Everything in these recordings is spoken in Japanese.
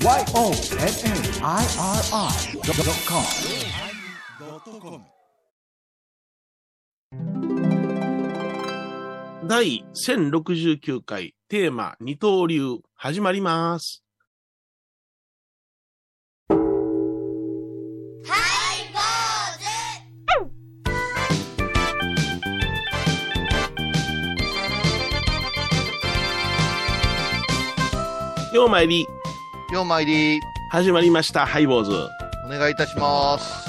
YONNIRI.com 第1069回テーマ二刀流始まります。ようまいり、ようまいり、始まりました、ハイボーズ。お願いいたします。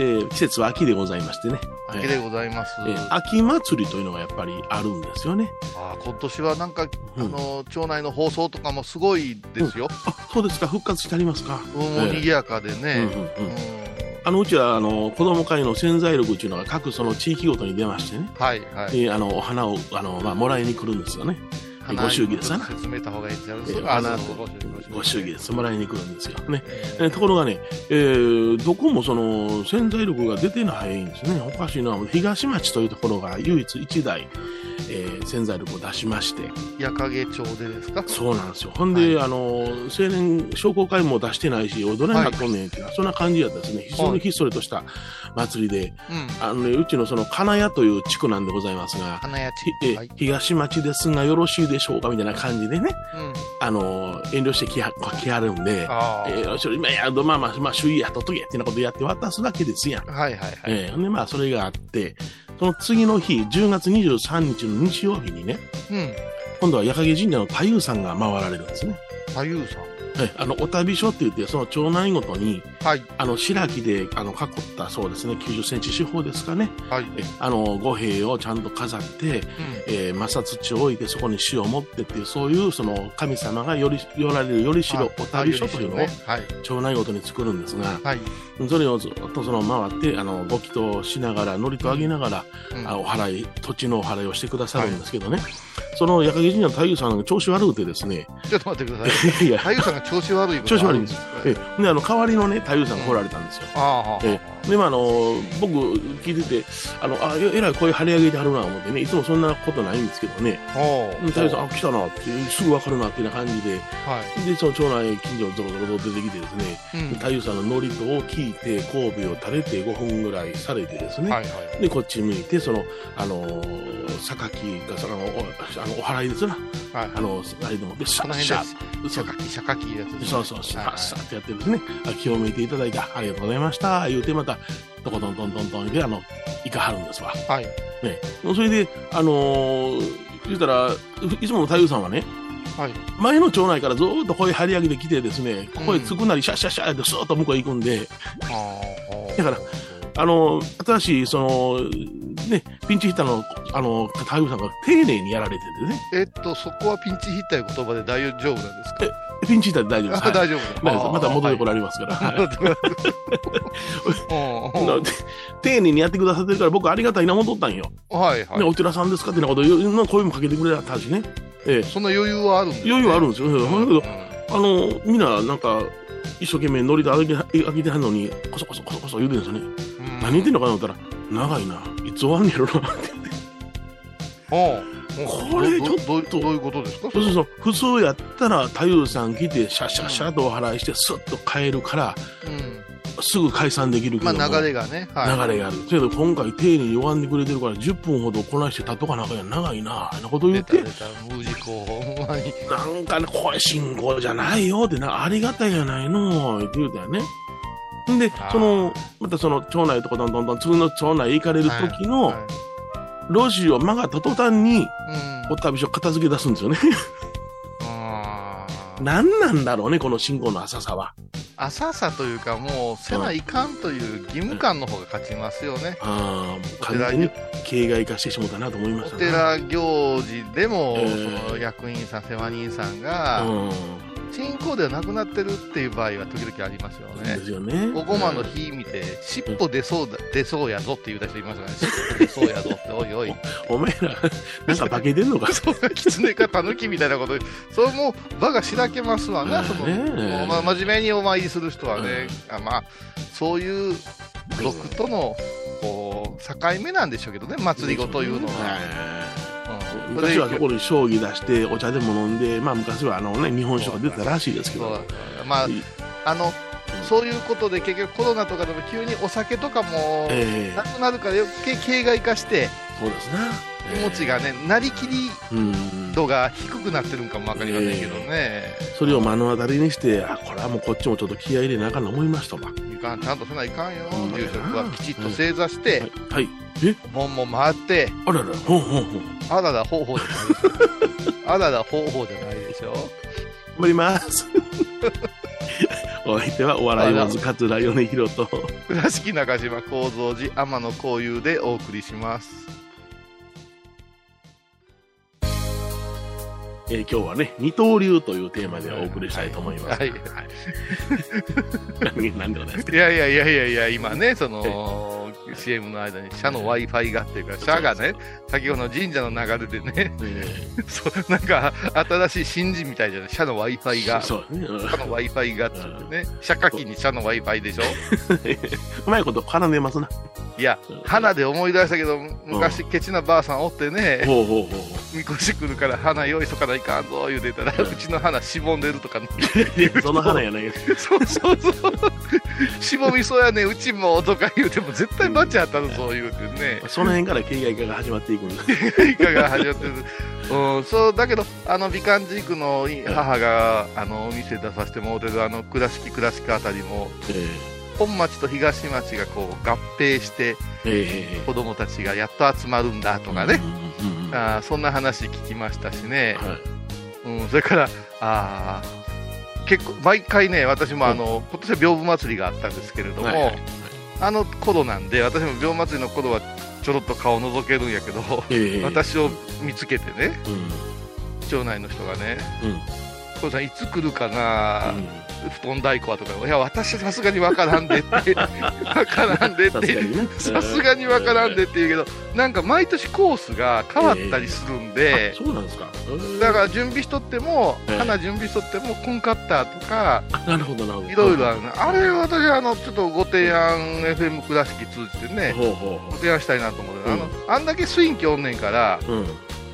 えー季節は秋でございましてね。秋でございます。えー秋祭りというのがやっぱりあるんですよね。あー今年はなんか、うんあの、町内の放送とかもすごいですよ。あ、そうですか、復活してありますか。うん、もう賑やかでうんね。うんうんうんあのうちはあの子供会の潜在力っていうのが各その地域ごとに出ましてね、はい、はい。えーあのお花をあの、まあ、もらいに来るんですよね。ご祝儀ですわな説明した方がいいです？よ。えーあ花そうご祝儀です。もらいに来るんですよね。ええーところがね、えーどこもその潜在力が出てないんですね。おかしいな。東町というところが唯一一台、えー潜在力を出しまして、ー矢影町でですか？そうなんですよ。ほんで、はあの、青年商工会も出してないし、どないなっとんねんっていうのは、そんな感じやったですね。非常にひっそりとした祭りで、うん。あのね、うちのその金谷という地区なんでございますが、花屋ひえ地。はい。東町ですがよろしいでしょうかみたいな感じでね、うん。あの、遠慮してきは来はるんで、あえー、それ今やまあまあ、まあ、周囲やっとっとけってなことやって渡すだけですやん。あ。はい、はい、はい。えーで、まあ、それがあって、その次の日、10月23日の日曜日にね、うん。今度は矢影神社の太夫さんが回られるんですね。太夫さえあの、お旅所って言って、その町内ごとに、ん。はい、あの、白木で、あの、囲ったそうですね、90センチ四方ですかね。はい。えあの、五兵をちゃんと飾って、うん。えー、摩擦を置いて、そこに塩を持ってっていう、そういう、その、神様がより、よられるよりしろ、お旅所というのを、はい。町内ごとに作るんですが、はい。それをずっとその回って、あの、ご祈祷しながら、祝詞をあげながら、うんあお祓い、土地のお祓いをしてくださるんですけどね、その矢影神社の太夫さんが調子悪くてですね、ちょっと待ってください。いや、太夫さんが調子悪い調子悪いんですええで、あの、代わりのね、太夫さんが来られたんですよ。ああ、えで、まあ、あの、僕、聞いてて、あの、あ、ええらい声張り上げてはるな、思ってね、いつもそんなことないんですけどね、太夫さん、あ、来たなって、すぐわかるなっていう感じで、はい。で、その町内近所をゾロゾロと出てきてですね、うん。太夫さんの祝詞を聞いて、神戸を垂れて5分ぐらいされてですね、はいはい。で、こっち向いて、その、あのー、榊が、その、おあの、お祓いですな。はい。あの、あれでも、で、シャッシャッ、で、シャカキ、シャカキそうそう、シャはいッシャッってやってですね、あ気を向いていただいて、ありがとうございました、言うてまた、トコトントントントンで、あの、行かはるんですわ。はい。ね。それで、あのー、言うたら、いつもの太夫さんはね、はい。前の町内からずーっと声張り上げてきてですね、声つくなりシャッシャッシャッってスーッと向こうへ行くんで。だから、あの、新しい、その、ね、ピンチヒッターの、あの、太夫さんが丁寧にやられててね、えっと、そこはピンチヒッターいう言葉で大丈夫なんですか？ピンチヒッターで大丈夫です。あはい大丈夫また戻ってこれ。られますから。丁寧にやってくださってるから僕ありがたいな思っとったんよ。はいはね、い。お寺さんですかってなこと言う、な声もかけてくれたしね。ええ、そんな余裕はあるんですね余裕あるんですよ。だけど、あの、みんななんか、一生懸命ノリで上げて、上げてはんのに、こそこそこそこそ言うてるんですよね。うん何言ってんのかなと思ったら、長いな。いつ終わんねやろな。ってうんこれちょっとどういうことですか？そうそうそう。普通やったら、太夫さん来て、シャッシャッシャッとお祓いして、スッと帰るから、うんすぐ解散できるけども。まあ流れがね。はい流れがある。けど今回丁寧に弱んでくれてるから10分ほどこなして立っとかなあかんやん長いなあなこと言って。なんかねこれ信仰じゃないよってなありがたいやないのって言うたよねんでそのまたその町内とかどんどんどん次の町内行かれる時のはい路地を曲がった途端にうん。お旅所片付け出すんですよね。何なんだろうねこの信仰の浅さは。浅さというか、もう、せないかんという義務感の方が勝ちますよね。ああお寺完全に形骸化してしまったなと思いまおしたね寺行事でも、えー。その役員さん、世話人さんが、うん信仰ではなくなってるっていう場合は時々ありますよねで。すよねおごまの日見て、尻尾出そうだ、出そうやぞって言うた人いますからね。尻尾出そうやぞって、おいおい。お前らなんか化けてんのかそう、狐か狸みたいなこと、それもう場がしらけますわな、その、ねまあ、真面目にお参りする人はね、あまあ、そういう俗との、こう、境目なんでしょうけどね、祭りごというのは。はうん。昔はそこに将棋出してお茶でも飲んで、まあ昔はあのね、日本酒が出てたらしいですけど。まあ、あの、そういうことで結局コロナとかでも急にお酒とかもええ。なくなるから余計形骸化してそうですね。気持ちがね、なりきりうん。度が低くなってるんかもわかりませんけどね。それを目の当たりにして、あ、これはもうこっちもちょっと気合い入れなあかんな思いましたわ。いかん、ちゃんとせないかんよ。うん住職はきちっと正座して、はい。はい。え？門も回って、あらら、ほんほんほん。あらら方法じゃないでしょ。あらら方法じゃないでしょ。頑張ります。お相手はお笑い坊主桂米広と、倉敷中島幸三寺天野幸雄でお送りします。えー今日はね、二刀流というテーマでお送りしたいと思います。はい。何何でございますか？いやいやいやいやいや、今ね、その、CM の間に社の Wi-Fi がっていうか、社がね、先ほどの神社の流れでね、え そうなんか新しい神事みたいじゃない、社の Wi-Fi ーが。社の Wi-Fi がってね、社課金に社の Wi-Fi でしょ？うまいこと絡んでますな。いや、花で思い出したけど、昔、ケチなばあさんおってね。みこし来るから花用意しとかないかんぞ言うてたら、うちの花しぼんでるとかね。その花やないそうそうそう。しぼみそうやね、うちもとか言うても絶対バチ当たるぞ言うてね。その辺から形骸化が始まっていくんです。いかが始まってる。うん、そう、だけど、あの、美観寺区の母が、あの、お店出させてもらってる、あの、倉敷倉敷あたりも、え本町と東町がこう合併して、ー、えー、子供たちがやっと集まるんだとかね。うんうんうんあーそんな話聞きましたしね。はいうん、それから、あー結構、毎回ね、私もあの、今年は屏風祭りがあったんですけれども、はいはいあの頃なんで、私も屏風祭りの頃はちょろっと顔覗けるんやけど、えー、私を見つけてね、うん。町内の人がね、うんこれさんいつ来るかな、うん布団太鼓はとか、いや、私さすがにわからんでって、わからんでって、さすがにわからんでって言うけど、なんか毎年コースが変わったりするんで、あそうなんですか。だから準備しとっても、ええ花準備しとっても、コンカッターとか、ら、なるほど、なるほど。いろいろあるね。あれ、私、あの、ちょっとご提案、FM 倉敷通じてね、ほうほうほご提案したいなと思って、あうんの、あんだけスインキおんねんから、う。うん。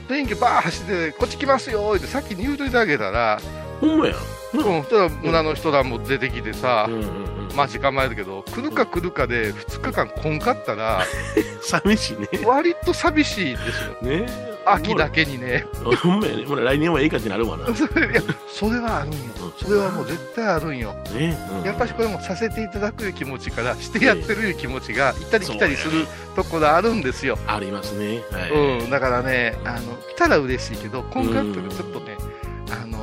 スインキバー走って、こっち来ますよって先に言うといてあげたら、ほんまや。うん、そしたら村の人らも出てきてさうん、うんうん。待ち構えるけど、来るか来るかで2日間来んかったら、寂しいね。割と寂しいですよ。ね秋だけにね。ほんまやね。ほら、来年はええかってなるわな。ね。それいやそれはあるんよ。それはもう絶対あるんよ。うんやっぱしこれもさせていただくいう気持ちから、してやってるいう気持ちが、行ったり来たりするところあるんですよ。ありますね。はい。うん、だからね、あの、来たら嬉しいけど、今回ってちょっとね、あのー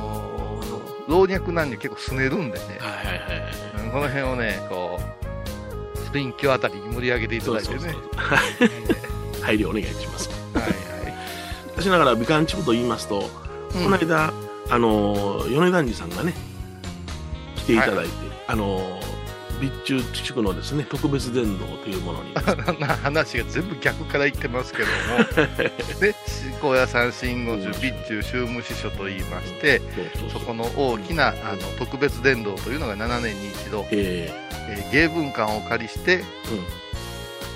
老若男女結構すねるんでね、はいはいはいこの辺をね、こう、スピンキョあたりに盛り上げていただいてね。そうそうそう。配慮お願いします。はいはい。私ながら美観地区と言いますと、うんこの間、あのー、米團次さんがね、来ていただいて、あのー、備中地区のですね、特別伝道というものに、な話が全部逆から言ってますけども、ね、高野山信号中備中宗務支所と言いまして、そこの大きなあの特別伝道というのが7年に一度、ええー芸文館をお借りして、ー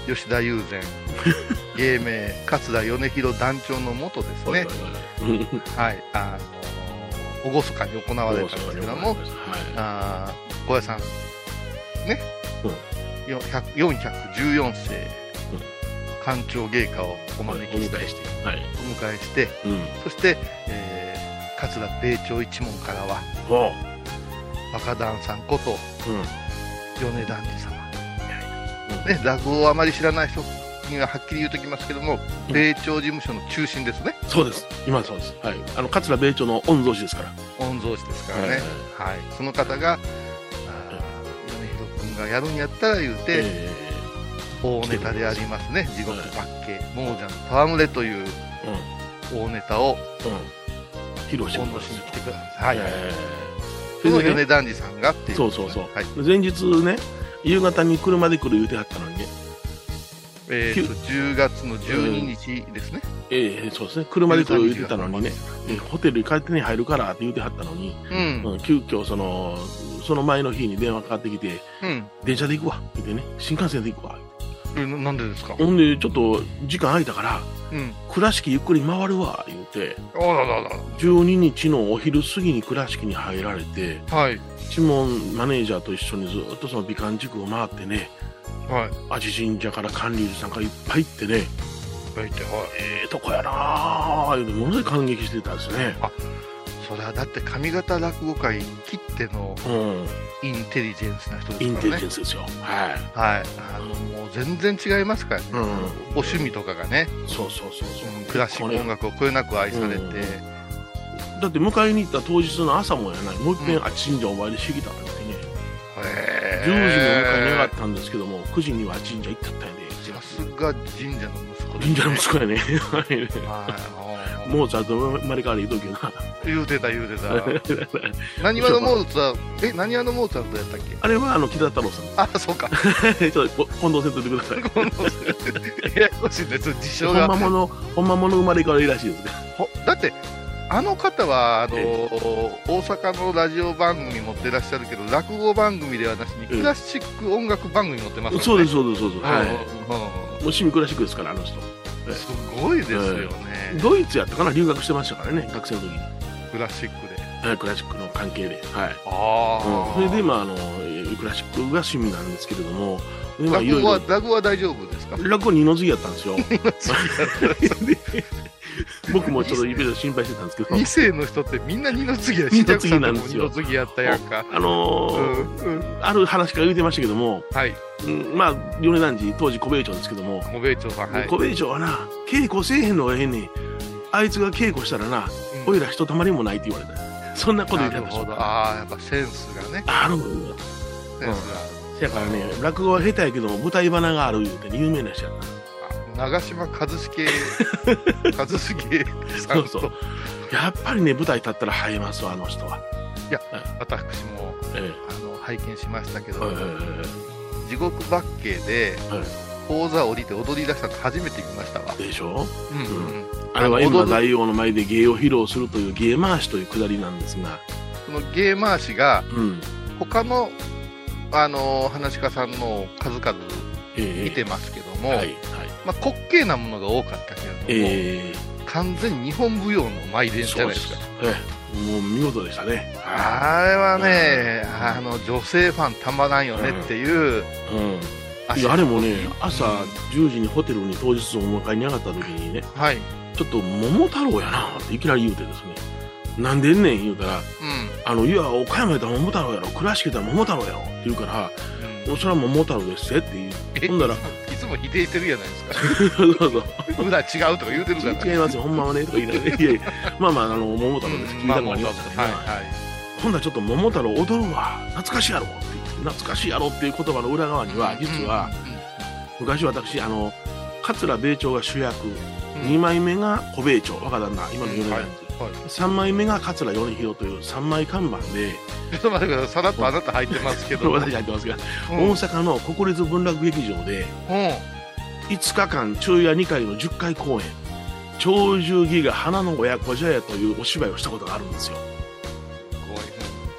うん。吉田友禅、芸名、桂米広団長のもとですね、うん。はい、あの厳かに行われたんですけども、はい。あー高野山、ね、うんよ100 414世、官庁芸家をお招きして、お迎えして。はい。お迎えして、うん。そして、えー桂米朝一門からは、ほ若旦さんこと。米團次様。ね、落語をあまり知らない人にははっきり言うときますけども、うん米朝事務所の中心ですね。そうです。今そうです。はい。あの、桂米朝の御曹司ですから。御曹司ですからね。はいはい。その方がやるんやったら言うて、え大ネタでありますね。地獄はい八景、亡者の戯れというーうん。大ネタをうん。披露して奉ください。はい。えそのそれでね米團次さんがっていう。そうそうそうはい。ー前日ね、夕方に車で来る言うてはったのにね、えーと、10月の12日ですね。ええそうですね、車で来る言うてたのにね、えホテルに帰ってに入るからって言うてはったのに、うん。うん、急遽その、その前の日に電話かかってきて、うん。電車で行くわ、言ってね、新幹線で行くわ。えななんでですか？ほんで、ちょっと時間空いたから、うん。倉敷ゆっくり回るわ、言うて、あららら12日のお昼過ぎに倉敷に入られて、ら。はい。一門マネージャーと一緒にずっとその美観地区を回ってね、はい。味神社から管理寺さんからいっぱい行ってね、書いて、はい。ええとこやなぁ、言うてものすごい感激してたんですね。それはだって上方落語会きってのうん、インテリジェンスな人でインテすからね。リジェンスですよ。はい。はい。あの、もう全然違いますからね。うんお趣味とかがね、そうそうそうそう。うんクラシック音楽をこよなく愛されて、うんだって迎えに行った当日の朝もやない、もう一遍あっち神社お参りしてきたんでね、へ10時にお迎えに上がーったんですけども、9時には神社行ったったんやで、さすが神社の息子です神社の息子やね。はい。モーツァルト生まれ変わり言うときな。言うてた言うてた。何話のモーツァえ、何話のモーツァルトやったっけ？あれはあの北太郎さん。あ、そうか。ちょっと近藤せんといてください。このややこしいです、事象ほんが。まもの、ほんまもの生まれ変わりらしいですね。ほだって、あの方はあのえ大阪のラジオ番組持ってらっしゃるけど、落語番組ではなしに、うんクラシック音楽番組持ってますそうです、す。そうです、そうです。はい。もう趣味クラシックですから、あの人。すごいですよね、ドイツやったかな、留学してましたからね、学生の時に。クラシックで。はいクラシックの関係で。はい。あうんそれで、まあ、あの、えークラシックが趣味なんですけれども、落語は大丈夫ですか？落語二の次やったんですよ。で僕もちょっといろいろ心配してたんですけど、二世の人ってみんな二の次や二の次なんですよ二の次やったやんか。あのうーんうんある話から言ってましたけども、はい。うんまあ、米男児、当時小兵衛長ですけども、もべいちょうさん、はい。小兵衛長はな、稽古せえへんのがええねん。あいつが稽古したらな、うんおいらひとたまりもないって言われた。そんなこと言ってたんですよなるほど。。ああ、やっぱセンスがね。あるセンスが。せやからね、落語は下手やけども、舞台花がある言うて、ね、有名な人やった。あ長嶋一茂、一茂さんと、そうそう。やっぱりね、舞台立ったら映えますわ、あの人は。私もえあの拝見しましたけど、え地獄バッケーではい。講座降りて踊り出したの初めて見ましたわ。でしょ？うんうん、あれは今大王の前で芸を披露するという芸回しというくだりなんですが、その芸回しがうん。他のあの話し家さんの数々ええ。見てますけども、はい、はい。まあ、滑稽なものが多かったけれども、ええ。完全に日本舞踊の舞殿じゃないですか。ええ。もう見事でしたね。あれはね、うん。あの女性ファンたまらんよねっていう、うん。いや、あれもね、朝10時にホテルに当日お迎えに上がった時にね、はい、ちょっと桃太郎やなっていきなり言うてですね、なんでんねん言うたら、うあの、いや、岡山やったら桃太郎やろ、倉敷やったら桃太郎やろって言うから、ん、うん、それは桃太郎ですって言え？う。ほんだら、いつも否定してるじゃないですか。そうそう。裏違うとか言うてるから。違いますよ、ほんまはね、とか言いながら、いやいや、まあまあ、あの、桃太郎です。聞いたことありますからね。はいはい。ほんだらちょっと桃太郎踊るわ、懐かしいやろって言って、懐かしいやろっていう言葉の裏側には、実は、昔私、あの、桂米朝が主役、うん、2枚目が小米朝、若旦那、今の米はい代はい3枚目が桂米広という3枚看板で、ちょっと待ってください、さらっとあなた入ってますけど。私入ってますが、うん。大阪の国立文楽劇場で、うん。5日間昼夜2回の10回公演「鳥獣戯画花の親子じゃや」というお芝居をしたことがあるんですよ。す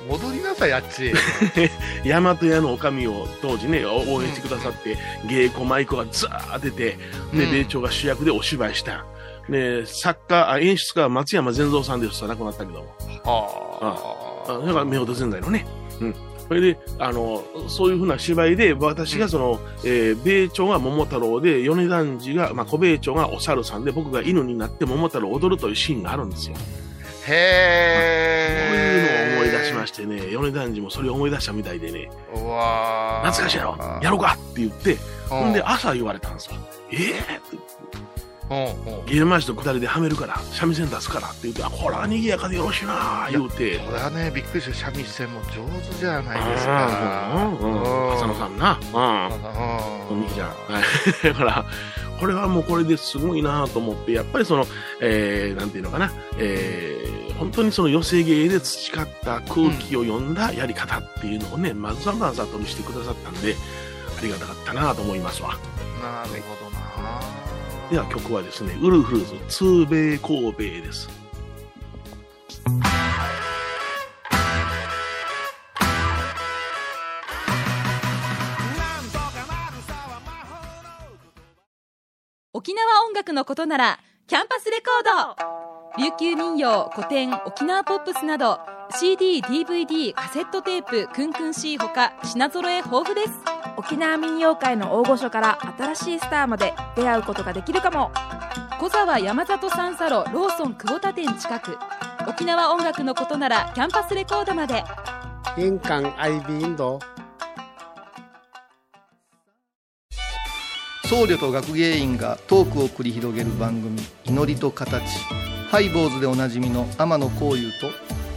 ごい。戻りなさい、あっち。大和屋の女将を当時ね応援してくださって、芸妓舞妓がザー出てでうん。米朝が主役でお芝居したで作家あ演出家は松山善三さんです亡くなったけども。ああだから夫婦善在のね。うん。それであのそういうふうな芝居で私がその、えー米朝が桃太郎で米男児が、まあ、小米朝がお猿さんで僕が犬になって桃太郎を踊るというシーンがあるんですよ。あ。そうへー。いうのを思い出しましてね、米男児もそれを思い出したみたいでね、うわー。懐かしいやろ、やろうかって言って、ほんで朝言われたんですよ。ええームマジと下りではめるから、三味線出すからって言って、あ、これは賑やかでよろしいな言うて、これはね、びっくりした。三味線も上手じゃないですあか。ーうんうん浅野さんな、うん。うん。お兄ちゃん。はい。だから、これはもうこれですごいなと思って、やっぱりその、えー、なんていうのかな、えー、本当にその寄せ芸で培った空気を読んだやり方っていうのをね、まずはまずはと見せてくださったんで、ありがたかったなと思いますわ。なるほどな。では曲はですね、ウルフルズ、ツーベイ神戸です。沖縄音楽のことならキャンパスレコード琉球民謡古典沖縄ポップスなど CD、DVD、カセットテープクンクン C ほか品揃え豊富です沖縄民謡界の大御所から新しいスターまで出会うことができるかも。小沢山里三佐路ローソン久保田店近く。沖縄音楽のことならキャンパスレコードまで。印港 IB 印度僧侶と学芸員がトークを繰り広げる番組「祈りと形」ハイボーズでおなじみの天野幸雄と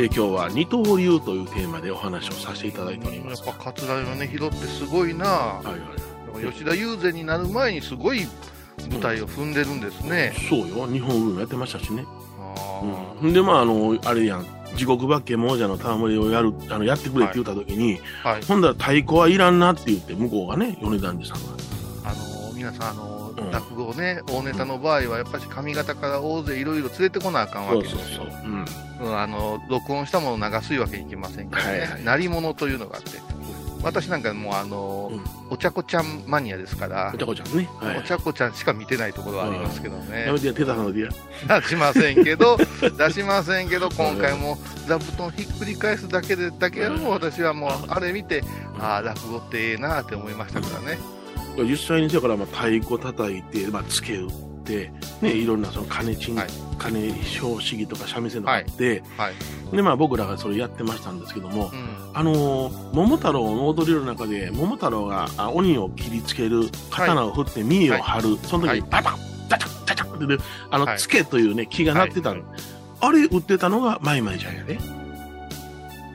えー今日は二刀流というテーマでお話をさせていただいておりやっます。ぱ桂米広ってすごいな、はいはい。吉田友禅になる前にすごい舞台を踏んでるんですね。そうよ。日本文やってましたしね。あうん。で、まあ、あの、あれやん。地獄化け亡者の戯れをやる、あの、やってくれって言った時に、ーはい。ほんだら太鼓はいらんなって言って、向こうがね、米團次さんが。あの皆さん、あのうん落語ね、大ネタの場合は、やっぱり上方から大勢いろいろ連れてこなあかんわけですよ。そうそう。うん。うんあの録音したものを流すわけにいきませんからね、はいはい鳴り物というのがあって、私なんかもうあの、うんお茶子ちゃんマニアですからお、茶子ちゃんね。はいお。茶子ちゃんしか見てないところはありますけどねやめ、てや、手出さのでや。出しませんけど、出しませんけど、今回も座布団ひっくり返すだけで、だけはもう私はもう、あれ見て、ああ、落語ってええなって思いましたからね。実際にだから、まあ、太鼓叩いて、まあ、つけ打って、ね、いろんなその金賃、はい金小市議とか三味線とかあって、はい。で、まあ、僕らがそれやってましたんですけども、うん。あのー桃太郎の踊りの中で、桃太郎があ鬼を切りつける、刀を振って見栄を張る、その時はいにパタン、タチャッ、タチャッってね、あの、はいつけというね、木が鳴ってたの。はいあれ売ってたのがマイマイちゃんやで。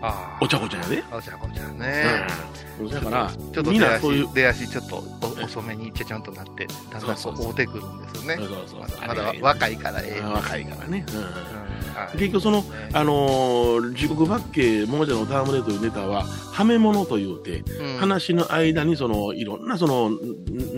ああ。お茶子ちゃんやで。お茶子ちゃんね。うん。だから、ちょっと出足、出足ちょっとお遅めにちゃちゃんとなって、だんだんこう、追うてくるんですよねそう。そうそうまだまだ若いからええ。あ若いからね。うんうんはい結局その、ねあのー地獄バッケ亡者の戯れというネタは、はめ物というて、うん話の間にその、いろんなその、ん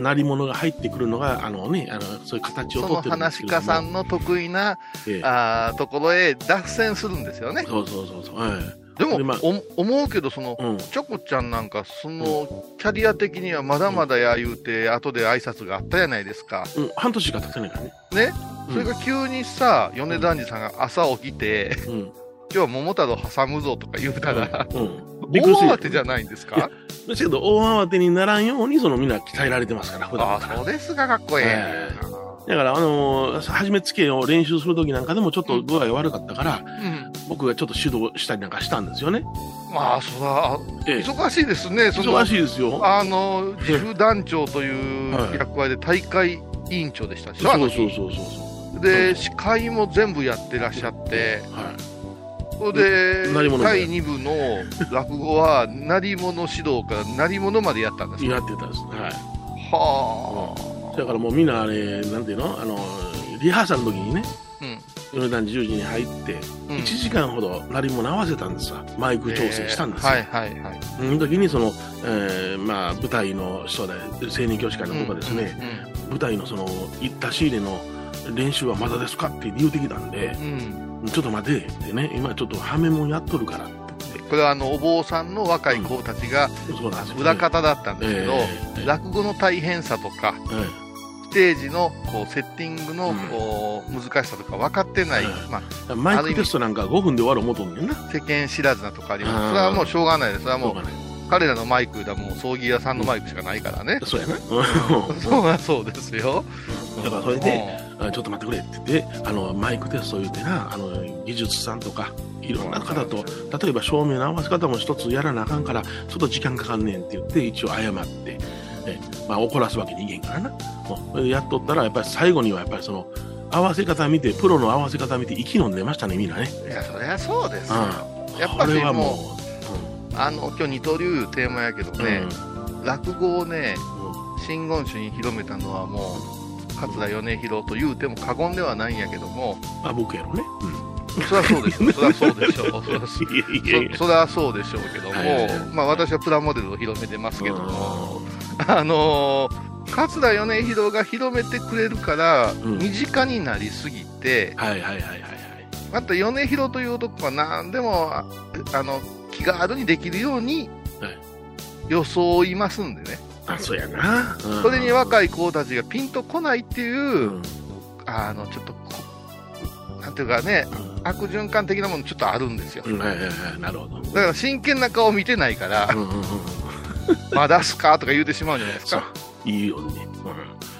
鳴り物が入ってくるのが、あのね、あの、そういう形をそのとってるんです話けれども。家さんの得意な、ええあーところへ脱線するんですよね。そうそうそうそう。はい。でも、でまあお思うけど、その、うん。チョコちゃんなんか、その、キャリア的にはまだまだや言うて、後で挨拶があったじゃないですか。うん、半年しか経ってないからね。ね？うんそれが急にさ、米團次さんが朝起きて、うん。今日は桃太郎挟むぞとか言うたら、大慌てじゃないんですか？ですけど、大慌てにならんように、そのみんな鍛えられてますから、普段あ。そうですか、かっこえええだから、あのー、初めつけを練習するときなんかでもちょっと具合悪かったから、うん。僕がちょっと指導したりなんかしたんですよね。まあ、そら、ええ忙しいですね、忙しいですよ。あの、自負団長というはい役割で大会委員長でしたでしょ、あの日そうそうそうそう。で、司会も全部やってらっしゃって、はい。それで第2部の落語は、鳴り物指導から鳴り物までやったんですよ。やってたんです。はい。はだからもうみんなあれ、なんていうの？あの、リハーサルの時にね、あ。うん。米田10時に入って、うん1時間ほど鳴り物合わせたんですわ。マイク調整したんですよ。えーはいはいはい。その時にその、えーまあ、舞台の人で、青年教師会のとかですね、舞台のその、行った仕入れの練習はまだですかって言うてきたんでう、ん。うん。ちょっと待てってね、今ちょっとはめもんやっとるからこれはあの、お坊さんの若い子たちが、裏方だったんですけど、ええ落語の大変さとか、えステージのこうセッティングのうん。こう難しさとか分かってない、はいまえマイクテストなんか5分で終わる思うとんねんな。あ、世間知らずなとかあります。それはもうしょうがないです。それはもう彼らのマイクだもう葬儀屋さんのマイクしかないからね。そうやな。そうはそうですよ。だからそれで、あちょっと待ってくれって。言って、あの、マイクテスト言うてな、あの、技術さんとか、いろんな方と、例えば照明の合わせ方も一つやらなあかんから、ちょっと時間かかんねんって言って、一応謝って、えまあ怒らすわけにいけんからな。もうやっとったら、やっぱり最後にはやっぱりその、合わせ方見て、プロの合わせ方見て、息飲んでましたね、みんなね。いや、そりゃそうですよ。うん。やっぱりこれはももあの、今日二刀流テーマやけどう、うん。ね、落語をね、うん真言宗に広めたのはもう、桂米広と言うても過言ではないんやけども、あ、僕やろね。そりゃそうでしょう、そりゃそうでしょう、そりゃそうでしょうけども、まあ私はプラモデルを広めてますけども、う あのー、桂米広が広めてくれるから、ん身近になりすぎて、んはいはいはいはいはい。また米広という男は何でも、ああの、気軽にできるようにはい装いますんでね。あ、そうやな。うんそれに若い子たちがピンとこないっていう、うんあの、ちょっとこ、なんていうかね、悪循環的なものちょっとあるんですよ。うんはいはいはい。なるほど。だから真剣な顔見てないからう、んうんうん。まだすかとか言うてしまうんじゃないですか。。いいようにね。うん。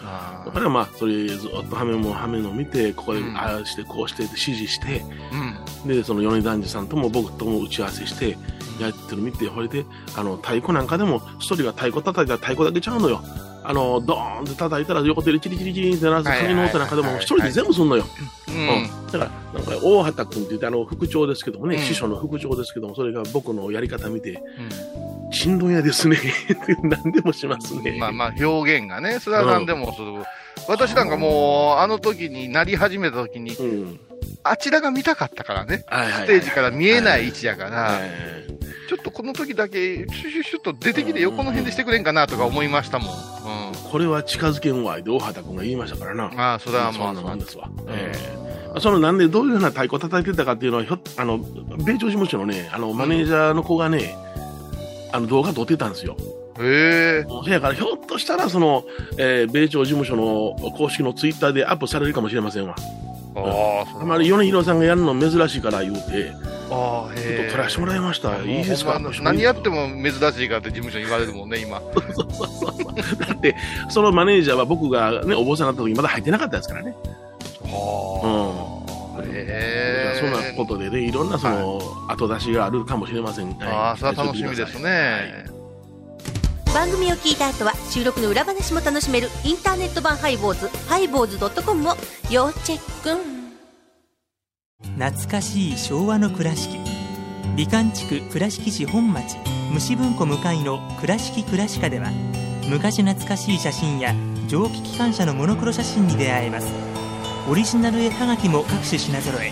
あだからまあ、それずっとハメもハメの見て、ここでうんああしてこうしてって指示して、ーうん。で、その米男児さんとも僕とも打ち合わせして、やってるの見て、これで、あの、太鼓なんかでも、一人が太鼓叩いたら太鼓だけちゃうのよ。あの、ドーンって叩いたら横手でチリチリチリって鳴らすはいはい鍵の音なんかでも、はい一人で全部すんのよ。う。うんん。だから、なんか、大畑君って言って、あの、副長ですけどもね、うん師匠の副長ですけども、それが僕のやり方見て、うんしんどいやですね。何でもしますね。まあまあ、表現がね、それは何でもする。私なんかもう、あの時になり始めた時に、うん。あちらが見たかったからね。ステージから見えない位置やから、はいちょっとこの時だけ、シュシュシュッと出てきて横の辺でしてくれんかなとか思いましたもん。うん。これは近づけんわいで大畑君が言いましたからな。ああ、それはまあ、そんなもんですわ。うんええそのなんでどういうふうな太鼓叩いてたかっていうのは、ひょあの、米朝事務所のね、あの、マネージャーの子がね、あの動画撮ってたんですよ。へえ。せやから、ひょっとしたら、その、えー米朝事務所の公式のツイッターでアップされるかもしれませんわ。ああ、そあまり米広さんがやるの珍しいから言うて、ああ、へえ。と撮らせてもらいました。いいですか？何やっても珍しいからって事務所に言われるもんね、今。そうそうそうそう。だって、そのマネージャーは僕がね、お坊さんになった時まだ入ってなかったですからね。はあ。そんなことでね、い。ろんなその、後出しがあるかもしれません。はい。ああ、それは楽しみですね。番組を聞いた後は収録の裏話も楽しめるインターネット版ハイボーズハイボーズドットコムを要チェック。懐かしい昭和の倉敷。美観地区倉敷市本町。虫文庫向かいの「倉敷倉歯科」では昔懐かしい写真や蒸気機関車のモノクロ写真に出会えます。オリジナル絵はがきも各種品揃え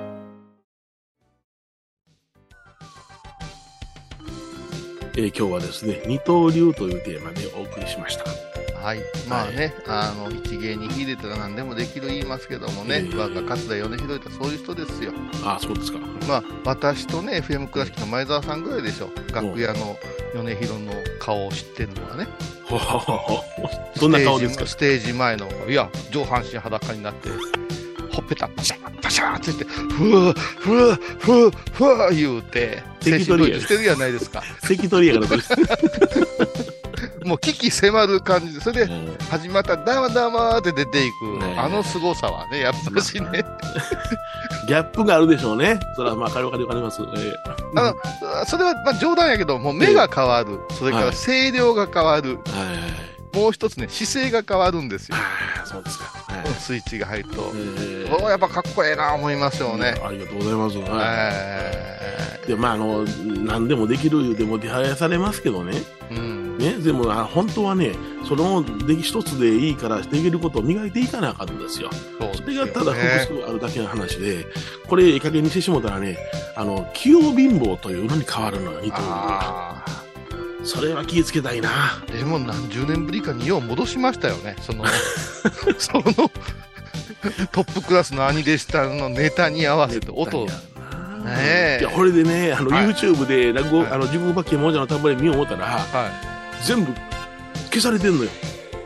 えー今日はですね、二刀流というテーマでお送りしました。はい。まあね、あの、一芸に秀でたら何でもできる言いますけどもね、ええ我が桂米広いとそういう人ですよ。ああ、そうですか。まあ、私とね、FM 倉敷の前澤さんぐらいでしょ。楽屋の米広の顔を知ってるのはね。どんな顔ですか？ステージ前の、いや、上半身裸になって、ほっぺたパシャシャーって言って、ふわふわふわふわ言うて、精神統一してるやないですか。関取やから。もう危機迫る感じで、それで始まったらダマダマって出ていく、ねあの凄さはね、やっぱしね、ギャップがあるでしょうね。それはまあ、わかります。えーあの、それはまあ冗談やけど、もう目が変わる、それかはいら声量が変わる、はい。もう一つね、姿勢が変わるんですよ。そうですか。はいスイッチが入ると。えおーやっぱかっこええな思いますよね。ありがとうございます。はえい。で、まあ、あの、何でもできる言うても手配されますけどね。ーうん。ね、でもあ本当はね、そのでき一つでいいから、できることを磨いていかなあかんんですよ。それがただ複数あるだけの話で、これ、いい加減にしてしもたらね、あの、器用貧乏というのに変わるのよ、二刀流が。それは気をつけたいな。でも何十年ぶりかによう戻しましたよね。その、その、トップクラスの兄弟子さんのネタに合わせて音を。ねえいや、これでね、あの、はい YouTube で落語、はいあの、自分ばっけもんじゃのたんぼで見よう思ったら、はい。全部消されてんのよ。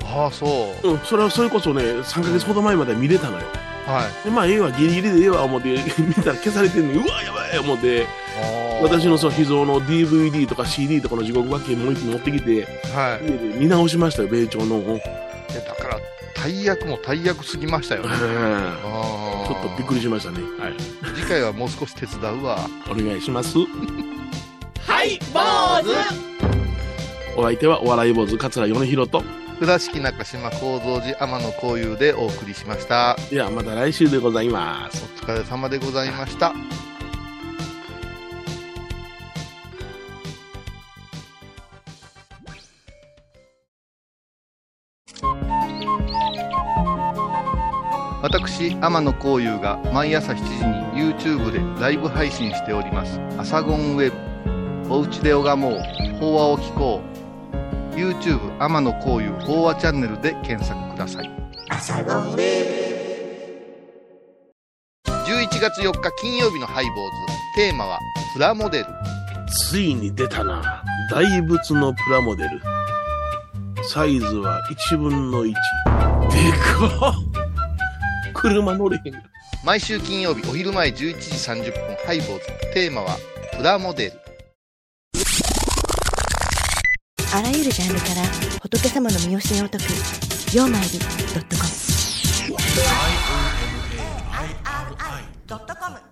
ああ、そう。うん、それは、それこそね、3ヶ月ほど前まで見れたのよ。はい。で、まあ、ええわ、ギリギリでええわ、思って、見たら消されてんのよ。うわ、やばい思って、私のその秘蔵の DVD とか CD とかの地獄ばっけもう一個持ってきて、はい。家で見直しましたよ、米朝の。いやだから、大役も大役すぎましたよね。あちょっとびっくりしましたね。はい。次回はもう少し手伝うわ。お願いします。はい、坊主お相手はお笑い坊主桂米宏と。倉敷中島幸三寺天野幸雄でお送りしました。ではまた来週でございます。お疲れ様でございました。私天野幸雄が毎朝7時に YouTube でライブ配信しております「アサゴンウェブ」「おうちで拝もう法話を聞こう」YouTube 天野幸雄法話チャンネルで検索ください11月4日金曜日のハイボーズ。テーマはプラモデル。ついに出たな。大仏のプラモデル。サイズは1分の1。でかっ車乗れへん。毎週金曜日お昼前11時30分ハイボーズ。テーマはプラモデル。あらゆるジャンルから仏様の身教えを解く「曜マイルドットコム」ドットコム